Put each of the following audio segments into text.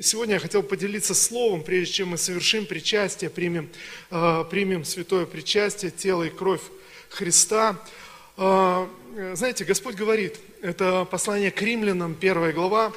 Сегодня я хотел поделиться словом, прежде чем мы совершим причастие, примем, э, примем святое причастие, тело и кровь Христа. Э, знаете, Господь говорит, это послание к римлянам, первая глава,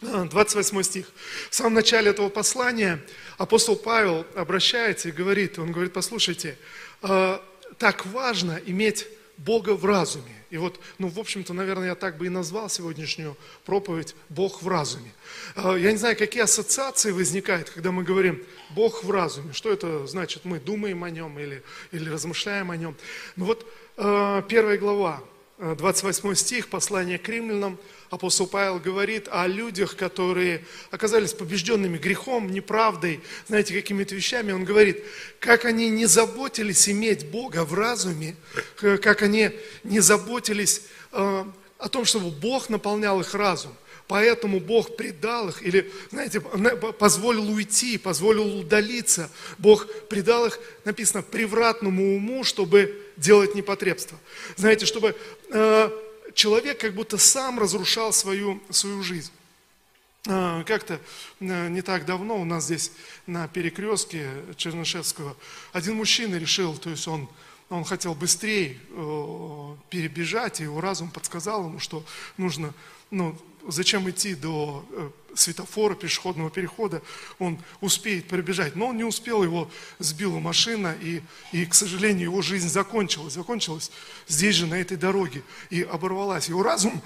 28 стих. В самом начале этого послания апостол Павел обращается и говорит, он говорит, послушайте, э, так важно иметь Бога в разуме. И вот, ну, в общем-то, наверное, я так бы и назвал сегодняшнюю проповедь «Бог в разуме». А, я не знаю, какие ассоциации возникают, когда мы говорим «Бог в разуме». Что это значит? Мы думаем о нем или, или размышляем о нем. Ну вот а, первая глава, 28 стих, послание к римлянам, апостол Павел говорит о людях, которые оказались побежденными грехом, неправдой, знаете, какими-то вещами. Он говорит, как они не заботились иметь Бога в разуме, как они не заботились э, о том, чтобы Бог наполнял их разум. Поэтому Бог предал их, или, знаете, позволил уйти, позволил удалиться. Бог предал их, написано, превратному уму, чтобы делать непотребство. Знаете, чтобы э, человек как будто сам разрушал свою, свою жизнь. А, как-то э, не так давно у нас здесь на перекрестке Чернышевского один мужчина решил, то есть он, он хотел быстрее э, перебежать, и его разум подсказал ему, что нужно ну, зачем идти до э, светофора, пешеходного перехода, он успеет пробежать. Но он не успел, его сбила машина, и, и, к сожалению, его жизнь закончилась. Закончилась здесь же, на этой дороге, и оборвалась. Его разум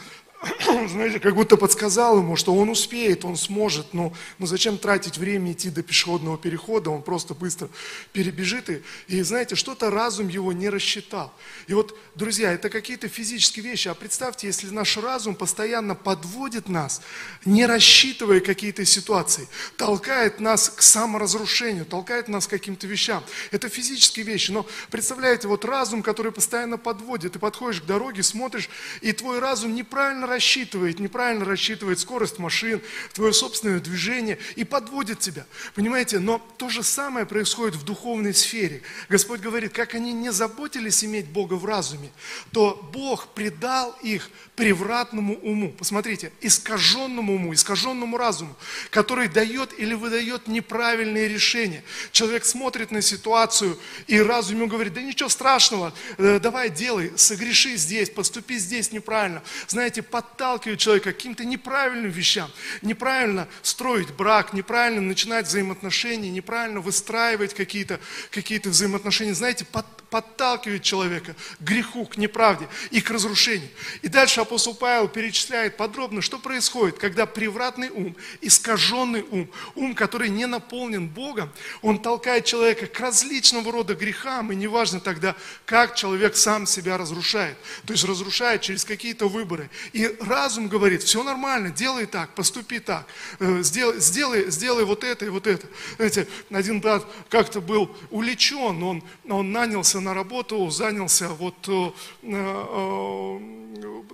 знаете, как будто подсказал ему, что он успеет, он сможет, но, но зачем тратить время идти до пешеходного перехода, он просто быстро перебежит. И, и знаете, что-то разум его не рассчитал. И вот, друзья, это какие-то физические вещи. А представьте, если наш разум постоянно подводит нас, не рассчитывая какие-то ситуации, толкает нас к саморазрушению, толкает нас к каким-то вещам. Это физические вещи. Но представляете, вот разум, который постоянно подводит, ты подходишь к дороге, смотришь, и твой разум неправильно рассчитывает, неправильно рассчитывает скорость машин, твое собственное движение и подводит тебя. Понимаете, но то же самое происходит в духовной сфере. Господь говорит, как они не заботились иметь Бога в разуме, то Бог предал их превратному уму. Посмотрите, искаженному уму, искаженному разуму, который дает или выдает неправильные решения. Человек смотрит на ситуацию, и разум ему говорит, да ничего страшного, э, давай делай, согреши здесь, поступи здесь неправильно. Знаете, подталкивает человека к каким-то неправильным вещам. Неправильно строить брак, неправильно начинать взаимоотношения, неправильно выстраивать какие-то какие взаимоотношения. Знаете, под, подталкивает человека к греху, к неправде и к разрушению. И дальше апостол Павел перечисляет подробно, что происходит, когда превратный ум, искаженный ум, ум, который не наполнен Богом, он толкает человека к различного рода грехам, и неважно тогда, как человек сам себя разрушает. То есть разрушает через какие-то выборы. И разум говорит, все нормально, делай так, поступи так, э, сделай, сделай, сделай вот это и вот это. Знаете, один брат как-то был увлечен, он, он нанялся на работу, занялся вот, э, э,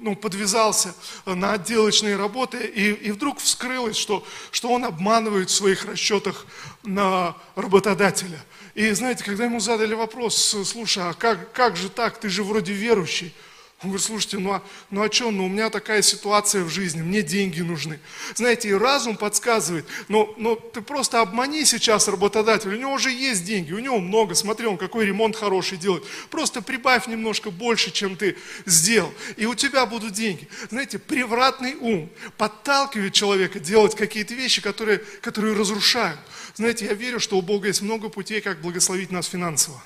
ну, подвязался на отделочные работы, и, и вдруг вскрылось, что, что он обманывает в своих расчетах на работодателя. И знаете, когда ему задали вопрос, слушай, а как, как же так, ты же вроде верующий, он говорит, слушайте, ну а, ну а что, ну у меня такая ситуация в жизни, мне деньги нужны. Знаете, и разум подсказывает, но, но ты просто обмани сейчас работодателя, у него уже есть деньги, у него много, смотри, он какой ремонт хороший делает. Просто прибавь немножко больше, чем ты сделал, и у тебя будут деньги. Знаете, превратный ум подталкивает человека делать какие-то вещи, которые, которые разрушают. Знаете, я верю, что у Бога есть много путей, как благословить нас финансово.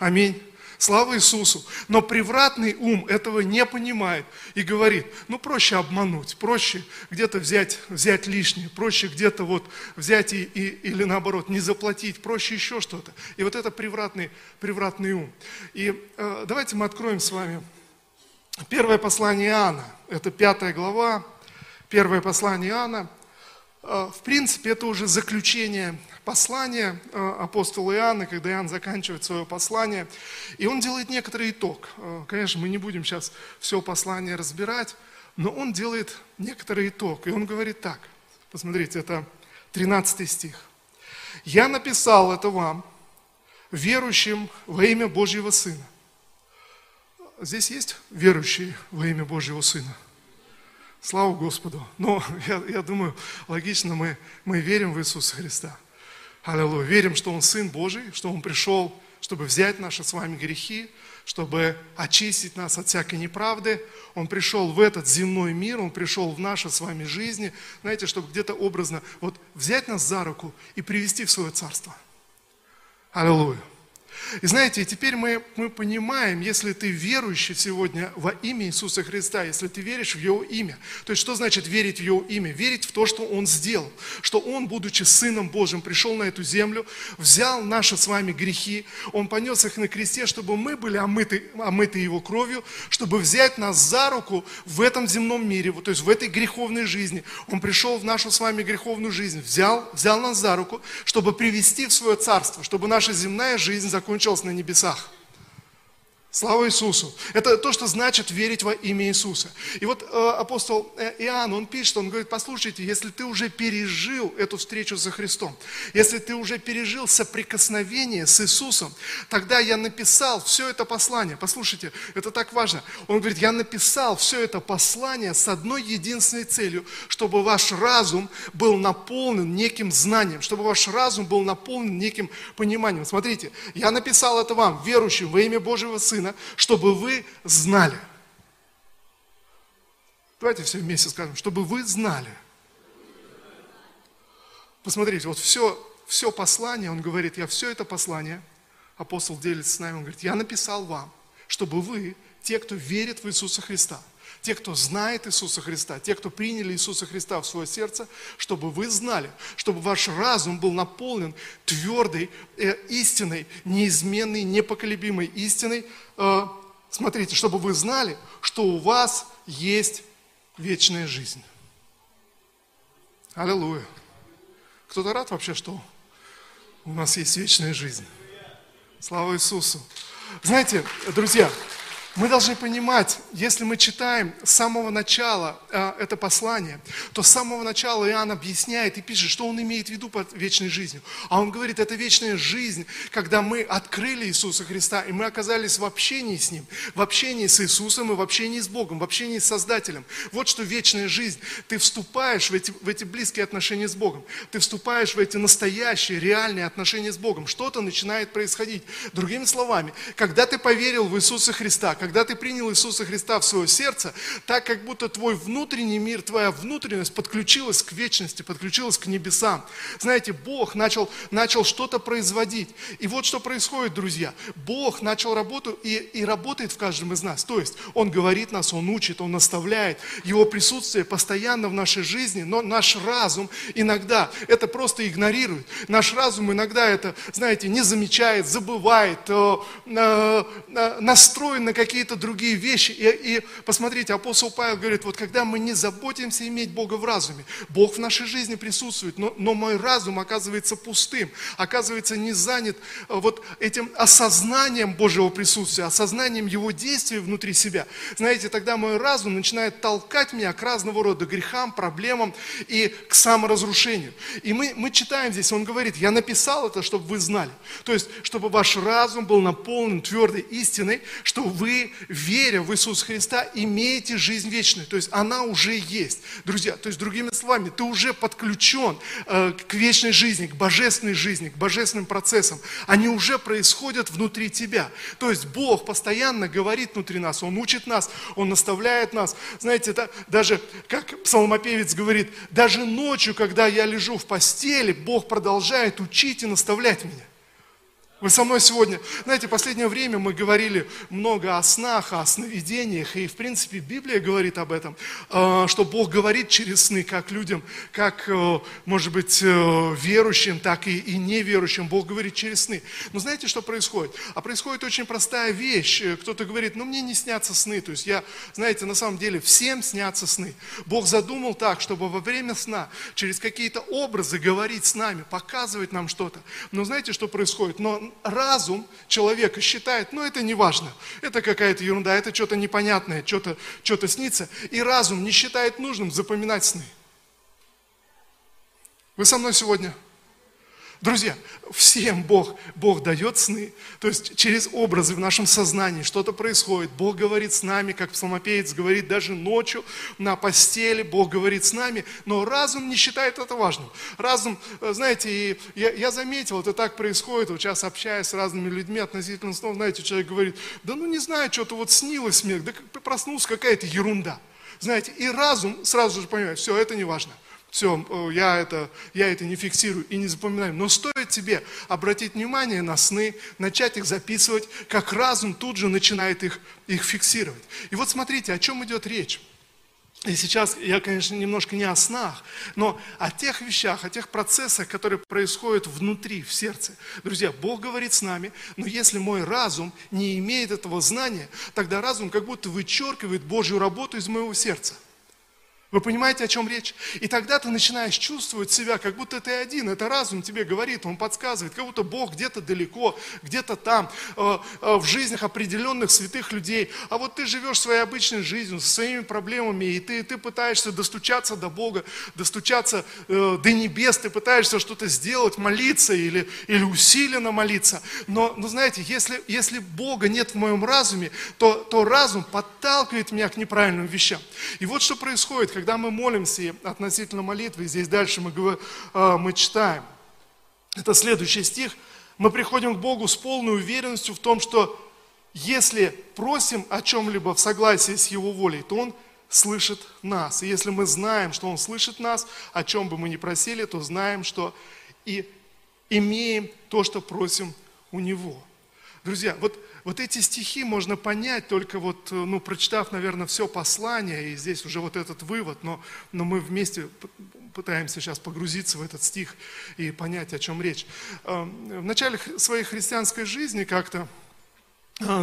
Аминь. Слава Иисусу. Но превратный ум этого не понимает и говорит, ну проще обмануть, проще где-то взять, взять лишнее, проще где-то вот взять и, и, или наоборот не заплатить, проще еще что-то. И вот это превратный, превратный ум. И э, давайте мы откроем с вами первое послание Иоанна. Это пятая глава, первое послание Иоанна. Э, в принципе, это уже заключение послание э, апостола Иоанна, когда Иоанн заканчивает свое послание, и он делает некоторый итог. Э, конечно, мы не будем сейчас все послание разбирать, но он делает некоторый итог, и он говорит так. Посмотрите, это 13 стих. «Я написал это вам, верующим во имя Божьего Сына». Здесь есть верующие во имя Божьего Сына? Слава Господу. Но я, я думаю, логично, мы, мы верим в Иисуса Христа. Аллилуйя. Верим, что Он Сын Божий, что Он пришел, чтобы взять наши с вами грехи, чтобы очистить нас от всякой неправды. Он пришел в этот земной мир, Он пришел в наши с вами жизни, знаете, чтобы где-то образно вот взять нас за руку и привести в свое царство. Аллилуйя. И знаете, теперь мы, мы понимаем, если ты верующий сегодня во имя Иисуса Христа, если ты веришь в Его имя, то есть что значит верить в Его имя? Верить в то, что Он сделал, что Он, будучи Сыном Божьим, пришел на эту землю, взял наши с вами грехи, Он понес их на кресте, чтобы мы были омыты, омыты Его кровью, чтобы взять нас за руку в этом земном мире, то есть в этой греховной жизни. Он пришел в нашу с вами греховную жизнь, взял, взял нас за руку, чтобы привести в свое царство, чтобы наша земная жизнь закончилась закончилось на небесах. Слава Иисусу. Это то, что значит верить во имя Иисуса. И вот э, апостол э, Иоанн, он пишет, он говорит, послушайте, если ты уже пережил эту встречу со Христом, если ты уже пережил соприкосновение с Иисусом, тогда я написал все это послание. Послушайте, это так важно. Он говорит, я написал все это послание с одной единственной целью, чтобы ваш разум был наполнен неким знанием, чтобы ваш разум был наполнен неким пониманием. Смотрите, я написал это вам, верующим во имя Божьего Сына, Сына, чтобы вы знали. Давайте все вместе скажем, чтобы вы знали. Посмотрите, вот все, все послание, он говорит, я все это послание, апостол делится с нами, он говорит, я написал вам, чтобы вы, те, кто верит в Иисуса Христа, те, кто знает Иисуса Христа, те, кто приняли Иисуса Христа в свое сердце, чтобы вы знали, чтобы ваш разум был наполнен твердой э, истиной, неизменной, непоколебимой истиной. Э, смотрите, чтобы вы знали, что у вас есть вечная жизнь. Аллилуйя. Кто-то рад вообще, что у нас есть вечная жизнь? Слава Иисусу. Знаете, друзья, мы должны понимать, если мы читаем с самого начала э, это послание, то с самого начала Иоанн объясняет и пишет, что он имеет в виду под вечной жизнью. А он говорит, это вечная жизнь, когда мы открыли Иисуса Христа, и мы оказались в общении с Ним, в общении с Иисусом и в общении с Богом, в общении с Создателем. Вот что вечная жизнь. Ты вступаешь в эти, в эти близкие отношения с Богом, ты вступаешь в эти настоящие, реальные отношения с Богом. Что-то начинает происходить. Другими словами, когда ты поверил в Иисуса Христа, когда ты принял Иисуса Христа в свое сердце, так как будто твой внутренний мир, твоя внутренность подключилась к вечности, подключилась к небесам. Знаете, Бог начал, начал что-то производить. И вот что происходит, друзья. Бог начал работу и, и работает в каждом из нас. То есть Он говорит нас, Он учит, Он наставляет. Его присутствие постоянно в нашей жизни, но наш разум иногда это просто игнорирует. Наш разум иногда это, знаете, не замечает, забывает, э, э, э, настроен на какие какие-то другие вещи. И, и посмотрите, апостол Павел говорит, вот когда мы не заботимся иметь Бога в разуме, Бог в нашей жизни присутствует, но, но мой разум оказывается пустым, оказывается не занят э, вот этим осознанием Божьего присутствия, осознанием Его действий внутри себя. Знаете, тогда мой разум начинает толкать меня к разного рода грехам, проблемам и к саморазрушению. И мы, мы читаем здесь, он говорит, я написал это, чтобы вы знали. То есть, чтобы ваш разум был наполнен твердой истиной, что вы веря в Иисуса Христа, имеете жизнь вечную. То есть она уже есть. Друзья, то есть другими словами, ты уже подключен э, к вечной жизни, к божественной жизни, к божественным процессам. Они уже происходят внутри тебя. То есть Бог постоянно говорит внутри нас, Он учит нас, Он наставляет нас. Знаете, это даже, как псалмопевец говорит, даже ночью, когда я лежу в постели, Бог продолжает учить и наставлять меня. Вы со мной сегодня, знаете, в последнее время мы говорили много о снах, о сновидениях, и в принципе Библия говорит об этом, э, что Бог говорит через сны, как людям, как, э, может быть, э, верующим, так и, и неверующим, Бог говорит через сны. Но знаете, что происходит? А происходит очень простая вещь. Кто-то говорит, ну мне не снятся сны, то есть я, знаете, на самом деле всем снятся сны. Бог задумал так, чтобы во время сна через какие-то образы говорить с нами, показывать нам что-то. Но знаете, что происходит? Но разум человека считает, ну это не важно, это какая-то ерунда, это что-то непонятное, что-то что снится. И разум не считает нужным запоминать сны. Вы со мной сегодня? Друзья, всем Бог, Бог дает сны. То есть через образы в нашем сознании что-то происходит. Бог говорит с нами, как псалмопеец говорит, даже ночью на постели Бог говорит с нами. Но разум не считает это важным. Разум, э, знаете, и я, я заметил, это так происходит. Вот сейчас общаясь с разными людьми относительно снов, знаете, человек говорит, да ну не знаю, что-то вот снилось мне, да проснулся какая-то ерунда. Знаете, и разум сразу же понимает, все, это не важно. Все, я это, я это не фиксирую и не запоминаю. Но стоит тебе обратить внимание на сны, начать их записывать, как разум тут же начинает их, их фиксировать. И вот смотрите, о чем идет речь. И сейчас я, конечно, немножко не о снах, но о тех вещах, о тех процессах, которые происходят внутри, в сердце. Друзья, Бог говорит с нами, но если мой разум не имеет этого знания, тогда разум как будто вычеркивает Божью работу из моего сердца. Вы понимаете, о чем речь? И тогда ты начинаешь чувствовать себя, как будто ты один. Это разум тебе говорит, он подсказывает, как будто Бог где-то далеко, где-то там, э, э, в жизнях определенных святых людей. А вот ты живешь своей обычной жизнью, со своими проблемами, и ты, ты пытаешься достучаться до Бога, достучаться э, до небес, ты пытаешься что-то сделать, молиться или, или усиленно молиться. Но, но знаете, если, если Бога нет в моем разуме, то, то разум подталкивает меня к неправильным вещам. И вот что происходит, когда мы молимся относительно молитвы, здесь дальше мы, э, мы читаем, это следующий стих, мы приходим к Богу с полной уверенностью в том, что если просим о чем-либо в согласии с Его волей, то Он слышит нас. И если мы знаем, что Он слышит нас, о чем бы мы ни просили, то знаем, что и имеем то, что просим у Него. Друзья, вот вот эти стихи можно понять только вот, э, ну, прочитав, наверное, все послание, и здесь уже вот этот вывод, но, но мы вместе пытаемся сейчас погрузиться в этот стих и понять, о чем речь. Эм, в начале своей христианской жизни как-то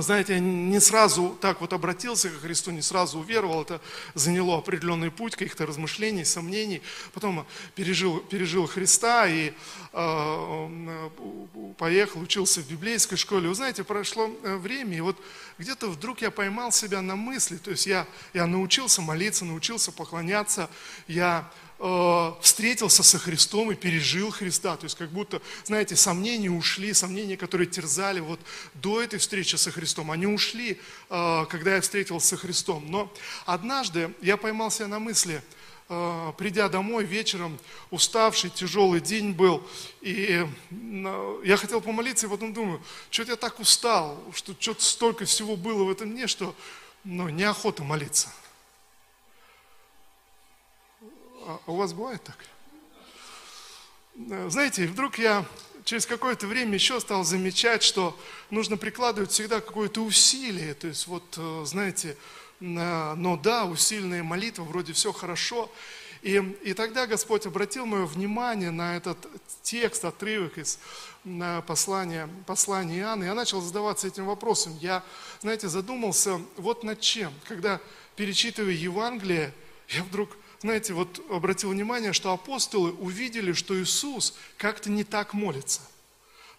знаете, я не сразу так вот обратился к Христу, не сразу уверовал, это заняло определенный путь каких-то размышлений, сомнений. Потом пережил, пережил Христа и э, поехал, учился в библейской школе. Вы знаете, прошло э, время, и вот где-то вдруг я поймал себя на мысли, то есть я, я научился молиться, научился поклоняться, я Э, встретился со Христом и пережил Христа. То есть как будто, знаете, сомнения ушли, сомнения, которые терзали вот до этой встречи со Христом, они ушли, э, когда я встретился со Христом. Но однажды я поймал себя на мысли, э, придя домой вечером, уставший, тяжелый день был, и я хотел помолиться, и потом думаю, что-то я так устал, что что-то столько всего было в этом дне, что ну, неохота молиться. А у вас бывает так? Э, знаете, вдруг я через какое-то время еще стал замечать, что нужно прикладывать всегда какое-то усилие. То есть вот, э, знаете, но да, усиленная молитва, вроде все хорошо. И, и тогда Господь обратил мое внимание на этот текст, отрывок из послания, послания Иоанна. Я начал задаваться этим вопросом. Я, знаете, задумался вот над чем. Когда перечитываю Евангелие, я вдруг знаете, вот обратил внимание, что апостолы увидели, что Иисус как-то не так молится.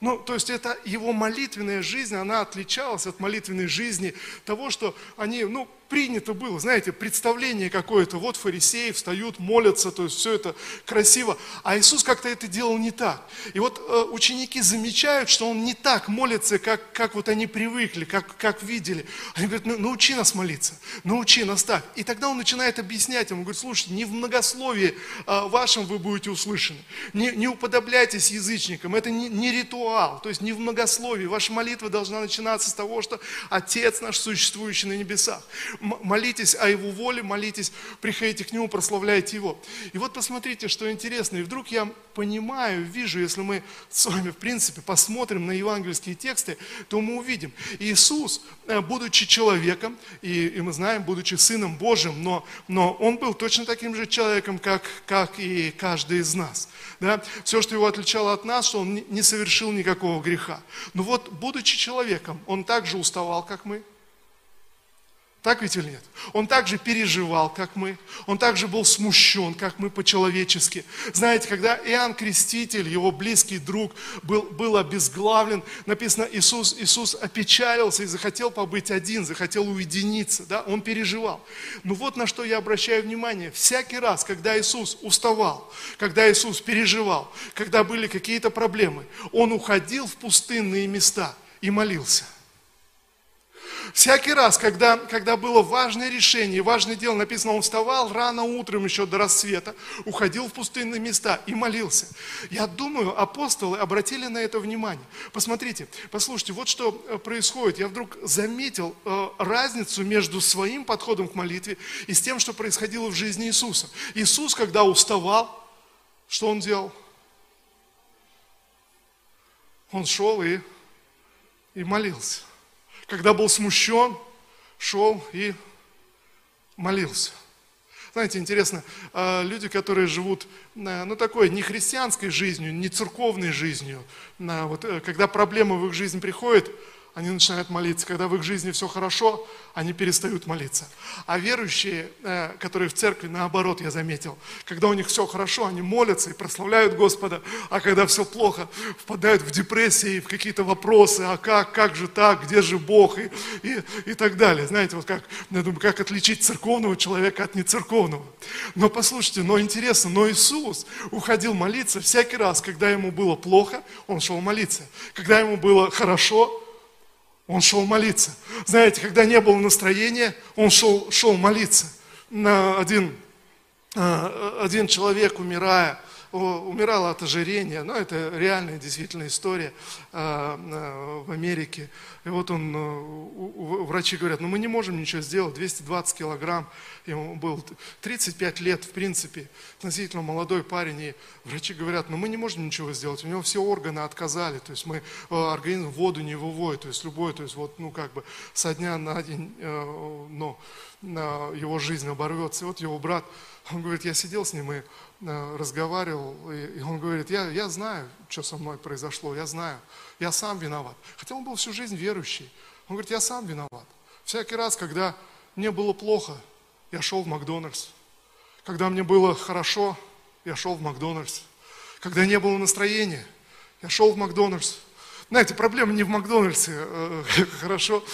Ну, то есть это его молитвенная жизнь, она отличалась от молитвенной жизни того, что они, ну, принято было, знаете, представление какое-то, вот фарисеи встают, молятся, то есть все это красиво, а Иисус как-то это делал не так. И вот э, ученики замечают, что Он не так молится, как, как вот они привыкли, как, как видели. Они говорят, ну, научи нас молиться, научи нас так. И тогда Он начинает объяснять им, Он говорит, слушайте, не в многословии э, вашем вы будете услышаны, не, не уподобляйтесь язычникам, это не, не ритуал, то есть не в многословии. Ваша молитва должна начинаться с того, что Отец наш, существующий на небесах молитесь о Его воле, молитесь, приходите к Нему, прославляйте Его. И вот посмотрите, что интересно. И вдруг я понимаю, вижу, если мы с вами, в принципе, посмотрим на евангельские тексты, то мы увидим. Иисус, э, будучи человеком, и, и мы знаем, будучи Сыном Божьим, но, но Он был точно таким же человеком, как, как и каждый из нас. Да? Все, что Его отличало от нас, что Он не совершил никакого греха. Но вот, будучи человеком, Он также уставал, как мы, Так ведь или нет? Он также переживал, как мы. Он также был смущен, как мы по-человечески. Знаете, когда Иоанн Креститель, его близкий друг, был, был обезглавлен, написано, Иисус, Иисус опечалился и захотел побыть один, захотел уединиться. Да? Он переживал. Но вот на что я обращаю внимание. Всякий раз, когда Иисус уставал, когда Иисус переживал, когда были какие-то проблемы, Он уходил в пустынные места и молился – Всякий раз, когда, когда было важное решение, важное дело, написано, он вставал рано утром еще до рассвета, уходил в пустынные места и молился. Я думаю, апостолы обратили на это внимание. Посмотрите, послушайте, вот что э, происходит. Я вдруг заметил э, разницу между своим подходом к молитве и с тем, что происходило в жизни Иисуса. Иисус, когда уставал, что он делал? Он шел и, и молился когда был смущен, шел и молился. Знаете, интересно, а, люди, которые живут, э, ну, такой не христианской жизнью, не церковной жизнью, вот, э, когда проблемы в их жизнь приходят, они начинают молиться. Когда в их жизни все хорошо, они перестают молиться. А верующие, э, которые в церкви, наоборот, я заметил, когда у них все хорошо, они молятся и прославляют Господа, а когда все плохо, впадают в депрессии, в какие-то вопросы, а как, как же так, где же Бог и, и, и так далее. Знаете, вот как, я думаю, как отличить церковного человека от нецерковного. Но послушайте, но интересно, но Иисус уходил молиться всякий раз, когда ему было плохо, он шел молиться. Когда ему было хорошо, он шел молиться. Знаете, когда не было настроения, он шел, шел молиться. На один, а, один человек, умирая, умирал от ожирения, но это реальная действительно история а, а, в Америке. И вот он, врачи говорят, ну мы не можем ничего сделать, 220 килограмм, ему был 35 лет, в принципе, относительно молодой парень, и врачи говорят, ну мы не можем ничего сделать, у него все органы отказали, то есть мы э, организм воду не выводит, то есть любой, то есть вот, ну как бы со дня на день, э, но его жизнь оборвется. И вот его брат, он говорит, я сидел с ним и э, разговаривал, и он говорит, я, я знаю, что со мной произошло, я знаю, я сам виноват. Хотя он был всю жизнь верующий. Он говорит, я сам виноват. Всякий раз, когда мне было плохо, я шел в Макдональдс. Когда мне было хорошо, я шел в Макдональдс. Когда не было настроения, я шел в Макдональдс. Знаете, проблема не в Макдональдсе, э, хорошо,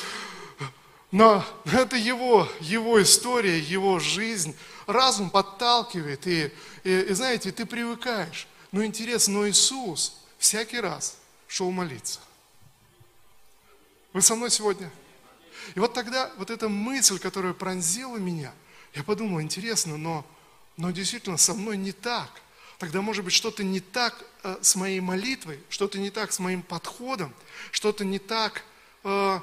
но это его, его история, его жизнь. Разум подталкивает, и, и, и знаете, ты привыкаешь. Но интересно, но Иисус всякий раз шел молиться. Вы со мной сегодня? И вот тогда вот эта мысль, которая пронзила меня – я подумал, интересно, но, но действительно со мной не так. Тогда, может быть, что-то не так э, с моей молитвой, что-то не так с моим подходом, что-то не так, э,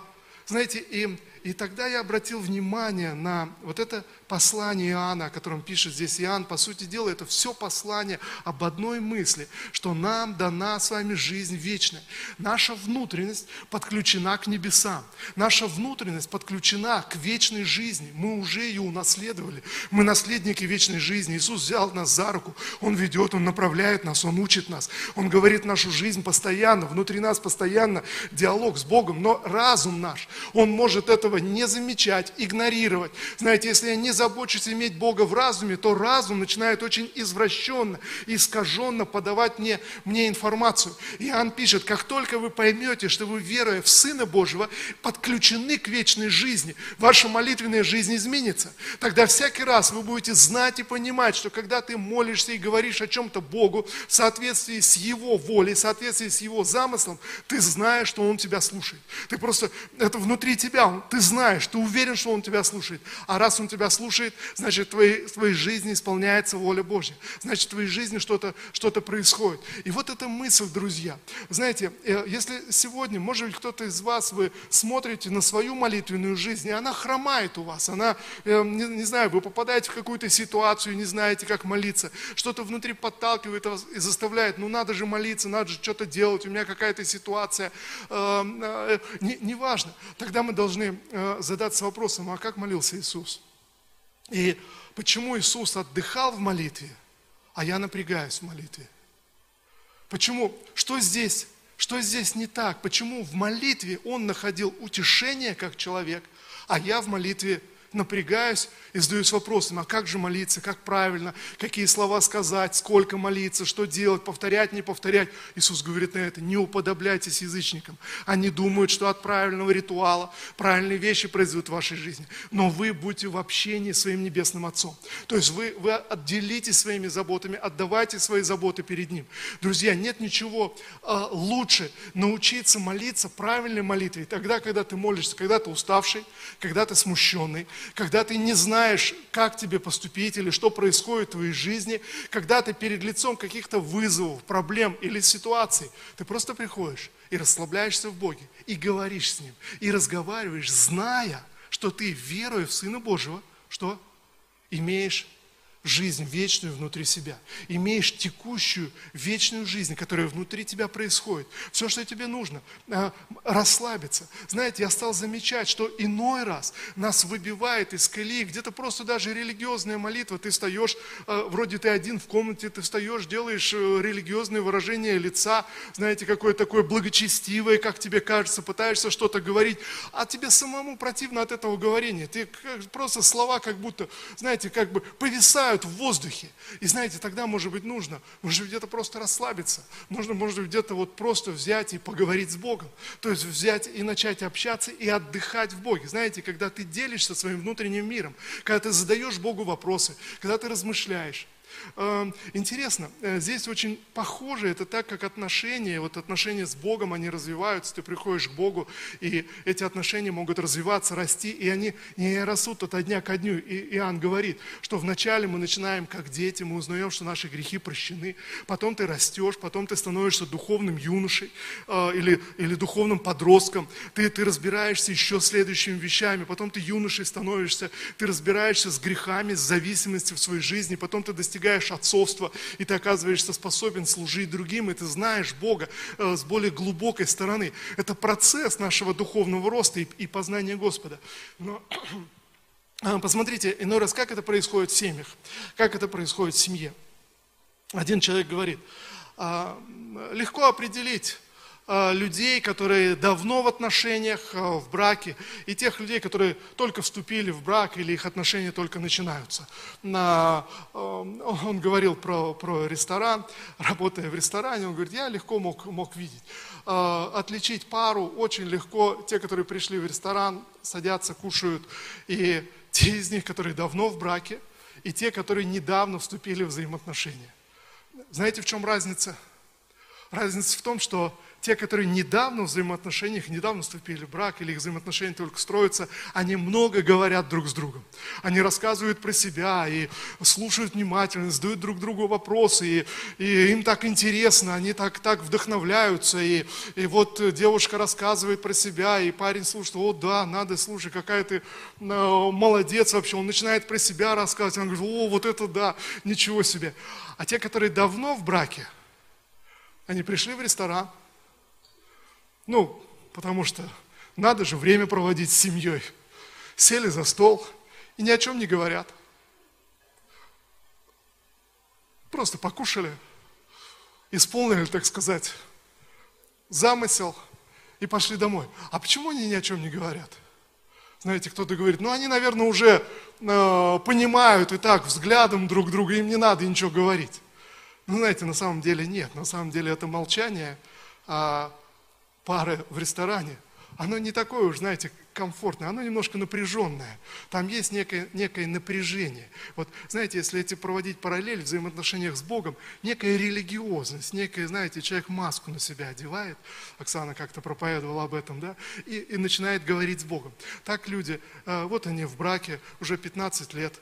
знаете, и и тогда я обратил внимание на вот это послание Иоанна, о котором пишет здесь Иоанн. По сути дела, это все послание об одной мысли, что нам дана с вами жизнь вечная. Наша внутренность подключена к небесам. Наша внутренность подключена к вечной жизни. Мы уже ее унаследовали. Мы наследники вечной жизни. Иисус взял нас за руку. Он ведет, Он направляет нас, Он учит нас. Он говорит нашу жизнь постоянно. Внутри нас постоянно диалог с Богом. Но разум наш, он может этого этого не замечать, игнорировать. Знаете, если я не забочусь иметь Бога в разуме, то разум начинает очень извращенно, искаженно подавать мне, мне информацию. Иоанн пишет, как только вы поймете, что вы, веруя в Сына Божьего, подключены к вечной жизни, ваша молитвенная жизнь изменится. Тогда всякий раз вы будете знать и понимать, что когда ты молишься и говоришь о чем-то Богу в соответствии с Его волей, в соответствии с Его замыслом, ты знаешь, что Он тебя слушает. Ты просто, это внутри тебя, ты знаешь, ты уверен, что Он тебя слушает. А раз Он тебя слушает, значит, в твоей, в твоей жизни исполняется воля Божья. Значит, в твоей жизни что-то что происходит. И вот эта мысль, друзья. Знаете, э, если сегодня, может быть, кто-то из вас, вы смотрите на свою молитвенную жизнь, и она хромает у вас, она, э, не, не знаю, вы попадаете в какую-то ситуацию, не знаете, как молиться, что-то внутри подталкивает вас и заставляет, ну надо же молиться, надо же что-то делать, у меня какая-то ситуация, э, неважно. Не Тогда мы должны задаться вопросом, а как молился Иисус? И почему Иисус отдыхал в молитве, а я напрягаюсь в молитве? Почему? Что здесь? Что здесь не так? Почему в молитве он находил утешение как человек, а я в молитве напрягаюсь и задаюсь вопросом, а как же молиться, как правильно, какие слова сказать, сколько молиться, что делать, повторять, не повторять. Иисус говорит на это, не уподобляйтесь язычникам. Они думают, что от правильного ритуала правильные вещи произойдут в вашей жизни. Но вы будете в общении с своим Небесным Отцом. То есть вы, вы отделитесь своими заботами, отдавайте свои заботы перед Ним. Друзья, нет ничего э, лучше научиться молиться правильной молитвой. Тогда, когда ты молишься, когда ты уставший, когда ты смущенный, когда ты не знаешь, как тебе поступить или что происходит в твоей жизни, когда ты перед лицом каких-то вызовов, проблем или ситуаций, ты просто приходишь и расслабляешься в Боге, и говоришь с Ним, и разговариваешь, зная, что ты, веруя в Сына Божьего, что имеешь жизнь вечную внутри себя. Имеешь текущую вечную жизнь, которая внутри тебя происходит. Все, что тебе нужно, э, расслабиться. Знаете, я стал замечать, что иной раз нас выбивает из колеи, где-то просто даже религиозная молитва. Ты встаешь, э, вроде ты один в комнате, ты встаешь, делаешь э, религиозные выражения лица, знаете, какое такое благочестивое, как тебе кажется, пытаешься что-то говорить, а тебе самому противно от этого говорения. Ты просто слова как будто, знаете, как бы повисают витают в воздухе. И знаете, тогда, может быть, нужно, может быть, где-то просто расслабиться. Нужно, может быть, где-то вот просто взять и поговорить с Богом. То есть взять и начать общаться и отдыхать в Боге. Знаете, когда ты делишься своим внутренним миром, когда ты задаешь Богу вопросы, когда ты размышляешь, интересно, э, здесь очень похоже, это так, как отношения, вот отношения с Богом, они развиваются, ты приходишь к Богу, и эти отношения могут развиваться, расти, и они не растут от дня ко дню. И Иоанн говорит, что вначале мы начинаем как дети, мы узнаем, что наши грехи прощены, потом ты растешь, потом ты становишься духовным юношей э, или, или духовным подростком, ты, ты разбираешься еще следующими вещами, потом ты юношей становишься, ты разбираешься с грехами, с зависимостью в своей жизни, потом ты достигаешь достигаешь отцовства, и ты оказываешься способен служить другим, и ты знаешь Бога э, с более глубокой стороны. Это процесс нашего духовного роста и, и познания Господа. Но посмотрите, иной раз, как это происходит в семьях, как это происходит в семье. Один человек говорит, «А, легко определить, людей, которые давно в отношениях, э, в браке, и тех людей, которые только вступили в брак или их отношения только начинаются. Э, он говорил про, про ресторан, работая в ресторане, он говорит, я легко мог, мог видеть. Отличить пару очень легко, те, которые пришли в ресторан, садятся, кушают, и те из них, которые давно в браке, и те, которые недавно вступили в взаимоотношения. Знаете, в чем разница? Разница в том, что те, которые недавно в взаимоотношениях, недавно вступили в брак, или их взаимоотношения только строятся, они много говорят друг с другом. Они рассказывают про себя и слушают внимательно, задают друг другу вопросы, и, и им так интересно, они так, так вдохновляются. И, и вот девушка рассказывает про себя, и парень слушает, о да, надо, слушай, какая ты э, молодец вообще. Он начинает про себя рассказывать, он говорит, о, вот это да, ничего себе. А те, которые давно в браке, они пришли в ресторан, ну, потому что надо же время проводить с семьей. Сели за стол и ни о чем не говорят. Просто покушали, исполнили, так сказать, замысел и пошли домой. А почему они ни о чем не говорят? Знаете, кто-то говорит, ну они, наверное, уже э, понимают и так взглядом друг друга, им не надо ничего говорить. Ну, знаете, на самом деле нет. На самом деле это молчание, а пары в ресторане, оно не такое уж, знаете, комфортное, оно немножко напряженное. Там есть некое, некое напряжение. Вот, знаете, если эти проводить параллель в взаимоотношениях с Богом, некая религиозность, некая, знаете, человек маску на себя одевает, Оксана как-то проповедовала об этом, да, и, и начинает говорить с Богом. Так люди, э, вот они в браке уже 15 лет,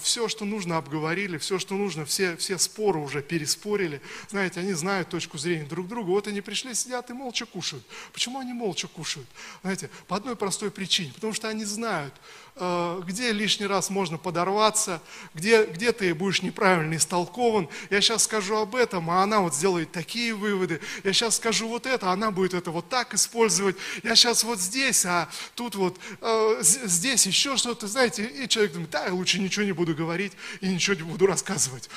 все, что нужно, обговорили, все, что нужно, все, все споры уже переспорили. Знаете, они знают точку зрения друг друга. Вот они пришли, сидят и молча кушают. Почему они молча кушают? Знаете, по одной простой причине. Потому что они знают, где лишний раз можно подорваться, где, где ты будешь неправильно истолкован. Я сейчас скажу об этом, а она вот сделает такие выводы. Я сейчас скажу вот это, а она будет это вот так использовать. Я сейчас вот здесь, а тут вот э, здесь еще что-то, знаете. И человек думает, да, я лучше ничего не буду говорить и ничего не буду рассказывать.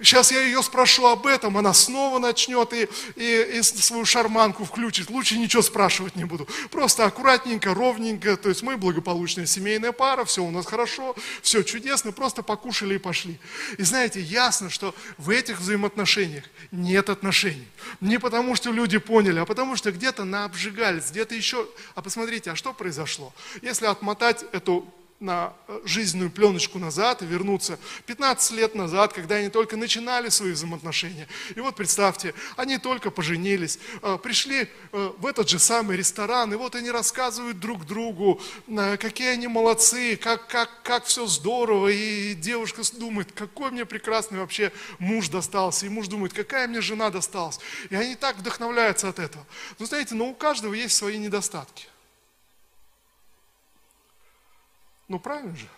Сейчас я ее спрошу об этом, она снова начнет и, и, и свою шарманку включит. Лучше ничего спрашивать не буду. Просто аккуратненько, ровненько. То есть мы благополучная семья семейная пара, все у нас хорошо, все чудесно, просто покушали и пошли. И знаете, ясно, что в этих взаимоотношениях нет отношений. Не потому, что люди поняли, а потому, что где-то наобжигались, где-то еще... А посмотрите, а что произошло? Если отмотать эту на э, жизненную пленочку назад и вернуться 15 лет назад, когда они только начинали свои взаимоотношения. И вот представьте, они только поженились, э, пришли э, в этот же самый ресторан, и вот они рассказывают друг другу, какие они молодцы, как, как, как все здорово, и девушка думает, какой мне прекрасный вообще муж достался, и муж думает, какая мне жена досталась. И они так вдохновляются от этого. Но знаете, но у каждого есть свои недостатки. Ну, правильно же?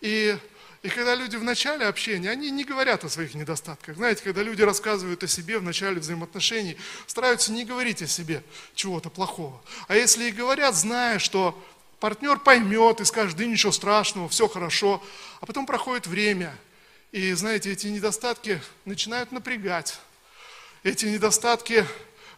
И, и когда люди в начале общения, они не говорят о своих недостатках. Знаете, когда люди рассказывают о себе в начале взаимоотношений, стараются не говорить о себе чего-то плохого. А если и говорят, зная, что партнер поймет и скажет, да ничего страшного, все хорошо, а потом проходит время, и, знаете, эти недостатки начинают напрягать. Эти недостатки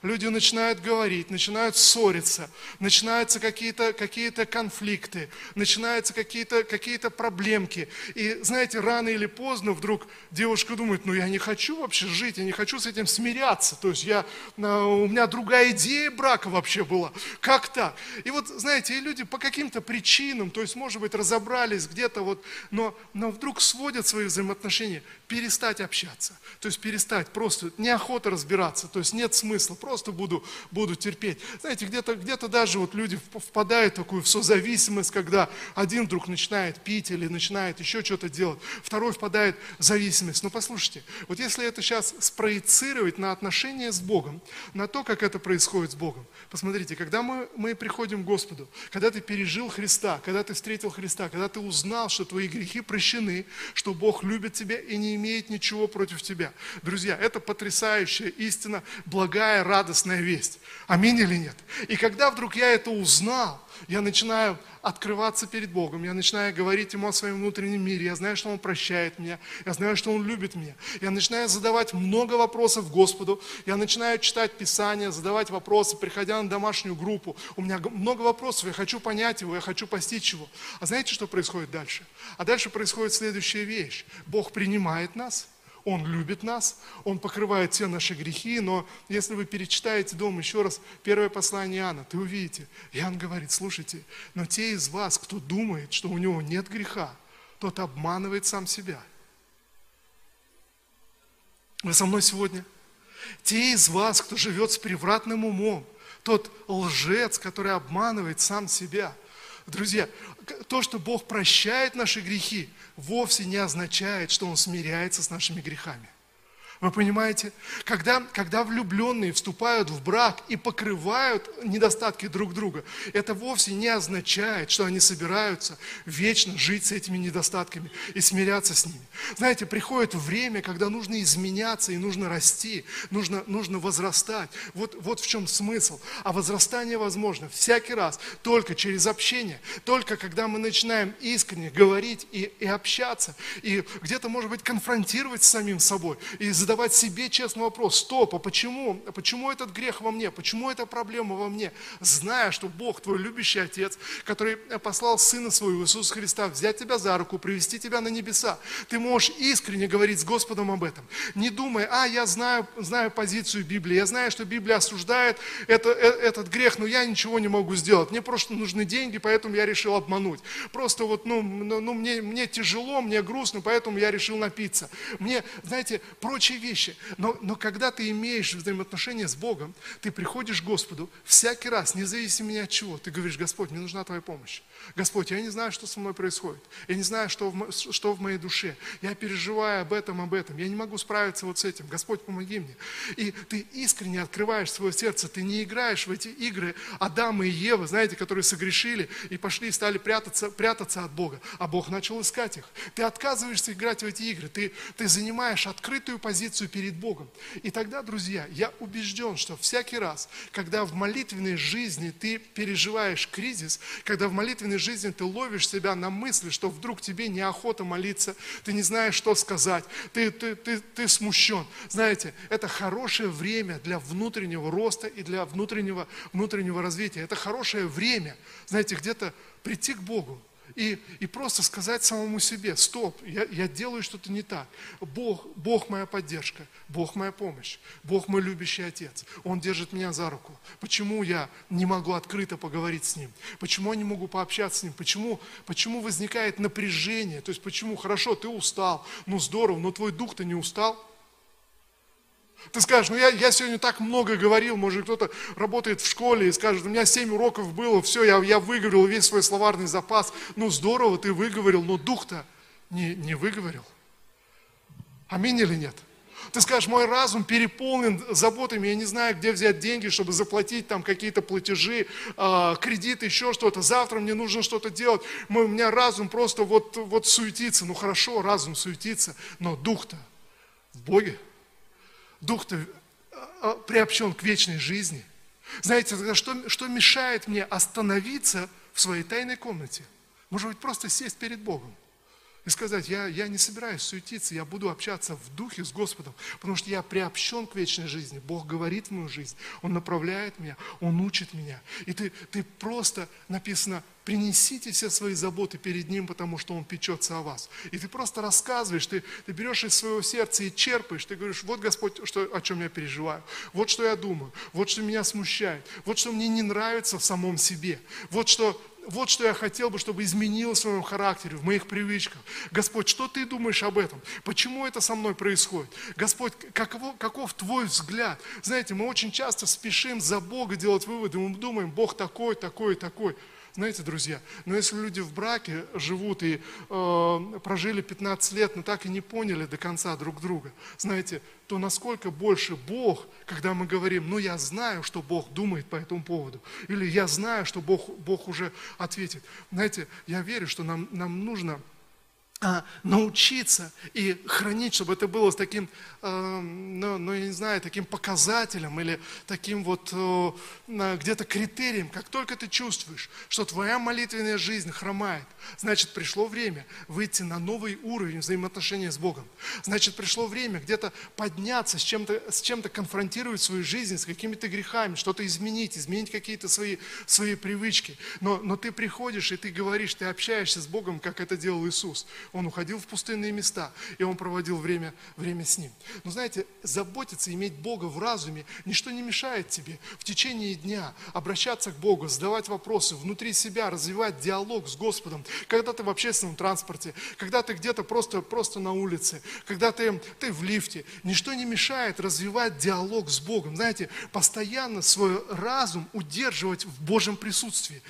люди начинают говорить, начинают ссориться, начинаются какие-то какие конфликты, начинаются какие-то какие проблемки. И знаете, рано или поздно вдруг девушка думает, ну я не хочу вообще жить, я не хочу с этим смиряться. То есть я, а, у меня другая идея брака вообще была. Как так? И вот, знаете, и люди по каким-то причинам, то есть, может быть, разобрались где-то вот, но, но вдруг сводят свои взаимоотношения, перестать общаться. То есть перестать, просто неохота разбираться, то есть нет смысла, просто буду, буду терпеть. Знаете, где-то где даже вот люди впадают в такую в созависимость, когда один вдруг начинает пить или начинает еще что-то делать, второй впадает в зависимость. Но послушайте, вот если это сейчас спроецировать на отношения с Богом, на то, как это происходит с Богом, посмотрите, когда мы, мы приходим к Господу, когда ты пережил Христа, когда ты встретил Христа, когда ты узнал, что твои грехи прощены, что Бог любит тебя и не имеет ничего против тебя. Друзья, это потрясающая истина, благая, радостная весть. Аминь или нет? И когда вдруг я это узнал, я начинаю открываться перед Богом, я начинаю говорить Ему о своем внутреннем мире, я знаю, что Он прощает меня, я знаю, что Он любит меня. Я начинаю задавать много вопросов Господу, я начинаю читать Писание, задавать вопросы, приходя на домашнюю группу. У меня много вопросов, я хочу понять Его, я хочу постичь Его. А знаете, что происходит дальше? А дальше происходит следующая вещь. Бог принимает нас – он любит нас, Он покрывает все наши грехи, но если вы перечитаете дома еще раз первое послание Иоанна, ты увидите, Иоанн говорит, слушайте, но те из вас, кто думает, что у него нет греха, тот обманывает сам себя. Вы со мной сегодня? Те из вас, кто живет с превратным умом, тот лжец, который обманывает сам себя. Друзья, то, что Бог прощает наши грехи, вовсе не означает, что Он смиряется с нашими грехами. Вы понимаете? Когда, когда влюбленные вступают в брак и покрывают недостатки друг друга, это вовсе не означает, что они собираются вечно жить с этими недостатками и смиряться с ними. Знаете, приходит время, когда нужно изменяться и нужно расти, нужно, нужно возрастать. Вот, вот в чем смысл. А возрастание возможно всякий раз только через общение, только когда мы начинаем искренне говорить и, и общаться, и где-то, может быть, конфронтировать с самим собой, и задавать себе честный вопрос, стоп, а почему, почему этот грех во мне, почему эта проблема во мне, зная, что Бог, твой любящий Отец, который послал Сына Своего Иисуса Христа взять тебя за руку, привести тебя на небеса, ты можешь искренне говорить с Господом об этом, не думая, а, я знаю, знаю позицию Библии, я знаю, что Библия осуждает это, э, этот грех, но я ничего не могу сделать, мне просто нужны деньги, поэтому я решил обмануть. Просто вот, ну, ну, ну мне, мне тяжело, мне грустно, поэтому я решил напиться. Мне, знаете, прочие вещи. Но, но когда ты имеешь взаимоотношения с Богом, ты приходишь к Господу всякий раз, независимо ни от чего, ты говоришь, Господь, мне нужна Твоя помощь. Господь, я не знаю, что со мной происходит. Я не знаю, что в, что в моей душе. Я переживаю об этом, об этом. Я не могу справиться вот с этим. Господь, помоги мне. И ты искренне открываешь свое сердце. Ты не играешь в эти игры Адама и Евы, знаете, которые согрешили и пошли и стали прятаться, прятаться от Бога. А Бог начал искать их. Ты отказываешься играть в эти игры. Ты, ты занимаешь открытую позицию перед Богом. И тогда, друзья, я убежден, что всякий раз, когда в молитвенной жизни ты переживаешь кризис, когда в молитвенной жизни ты ловишь себя на мысли, что вдруг тебе неохота молиться, ты не знаешь, что сказать, ты, ты, ты, ты смущен. Знаете, это хорошее время для внутреннего роста и для внутреннего, внутреннего развития. Это хорошее время, знаете, где-то прийти к Богу и, и просто сказать самому себе, стоп, я, я делаю что-то не так. Бог, Бог моя поддержка, Бог моя помощь, Бог мой любящий Отец. Он держит меня за руку. Почему я не могу открыто поговорить с Ним? Почему я не могу пообщаться с Ним? Почему, почему возникает напряжение? То есть почему, хорошо, ты устал, ну здорово, но твой дух-то не устал? Ты скажешь, ну я, я сегодня так много говорил, может кто-то работает в школе и скажет, у меня 7 уроков было, все, я, я выговорил весь свой словарный запас. Ну здорово, ты выговорил, но дух-то не, не выговорил. Аминь или нет? Ты скажешь, мой разум переполнен заботами, я не знаю, где взять деньги, чтобы заплатить там какие-то платежи, э, кредиты, еще что-то. Завтра мне нужно что-то делать. Мой, у меня разум просто вот, вот суетится. Ну хорошо, разум суетится, но дух-то в Боге. Дух-то а, а, приобщен к вечной жизни. Знаете, что, что мешает мне остановиться в своей тайной комнате? Может быть, просто сесть перед Богом и сказать, я, я не собираюсь суетиться, я буду общаться в духе с Господом, потому что я приобщен к вечной жизни. Бог говорит в мою жизнь, Он направляет меня, Он учит меня. И ты, ты просто, написано, принесите все свои заботы перед Ним, потому что Он печется о вас. И ты просто рассказываешь, ты, ты берешь из своего сердца и черпаешь, ты говоришь, вот Господь, что, о чем я переживаю, вот что я думаю, вот что меня смущает, вот что мне не нравится в самом себе, вот что вот что я хотел бы, чтобы изменилось в моем характере, в моих привычках. Господь, что ты думаешь об этом? Почему это со мной происходит? Господь, каково, каков твой взгляд? Знаете, мы очень часто спешим за Бога делать выводы, мы думаем, Бог такой, такой, такой. Знаете, друзья, но если люди в браке живут и э, прожили 15 лет, но так и не поняли до конца друг друга, знаете, то насколько больше Бог, когда мы говорим, ну я знаю, что Бог думает по этому поводу, или я знаю, что Бог, Бог уже ответит. Знаете, я верю, что нам, нам нужно а, научиться и хранить, чтобы это было с таким, э, ну, ну, я не знаю, таким показателем или таким вот где-то критерием. Как только ты чувствуешь, что твоя молитвенная жизнь хромает, значит, пришло время выйти на новый уровень взаимоотношения с Богом. Значит, пришло время где-то подняться, с чем-то с чем-то конфронтировать свою жизнь, с какими-то грехами, что-то изменить, изменить какие-то свои, свои привычки. Но, но ты приходишь и ты говоришь, ты общаешься с Богом, как это делал Иисус. Он уходил в пустынные места, и он проводил время, время с ним. Но знаете, заботиться, иметь Бога в разуме, ничто не мешает тебе в течение дня обращаться к Богу, задавать вопросы, внутри себя развивать диалог с Господом, когда ты в общественном транспорте, когда ты где-то просто, просто на улице, когда ты, ты в лифте. Ничто не мешает развивать диалог с Богом. Знаете, постоянно свой разум удерживать в Божьем присутствии,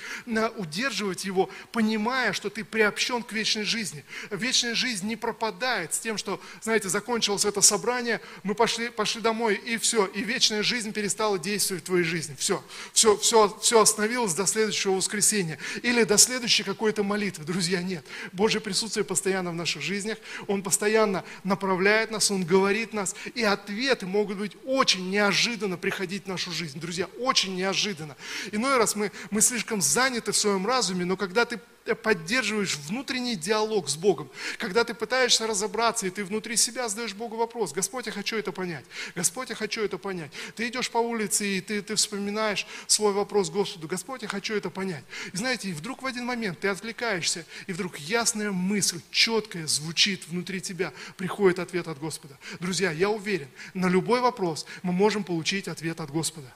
удерживать его, понимая, что ты приобщен к вечной жизни вечная жизнь не пропадает с тем, что, знаете, закончилось это собрание, мы пошли, пошли домой, и все, и вечная жизнь перестала действовать в твоей жизни. Все, все, все, все остановилось до следующего воскресенья или до следующей какой-то молитвы. Друзья, нет. Божье присутствие постоянно в наших жизнях, Он постоянно направляет нас, Он говорит нас, и ответы могут быть очень неожиданно приходить в нашу жизнь. Друзья, очень неожиданно. Иной раз мы, мы слишком заняты в своем разуме, но когда ты поддерживаешь внутренний диалог с Богом, когда ты пытаешься разобраться, и ты внутри себя задаешь Богу вопрос, Господь, я хочу это понять, Господь, я хочу это понять. Ты идешь по улице, и ты, ты вспоминаешь свой вопрос Господу, Господь, я хочу это понять. И знаете, и вдруг в один момент ты отвлекаешься, и вдруг ясная мысль, четкая, звучит внутри тебя, приходит ответ от Господа. Друзья, я уверен, на любой вопрос мы можем получить ответ от Господа.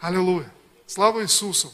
Аллилуйя. Слава Иисусу!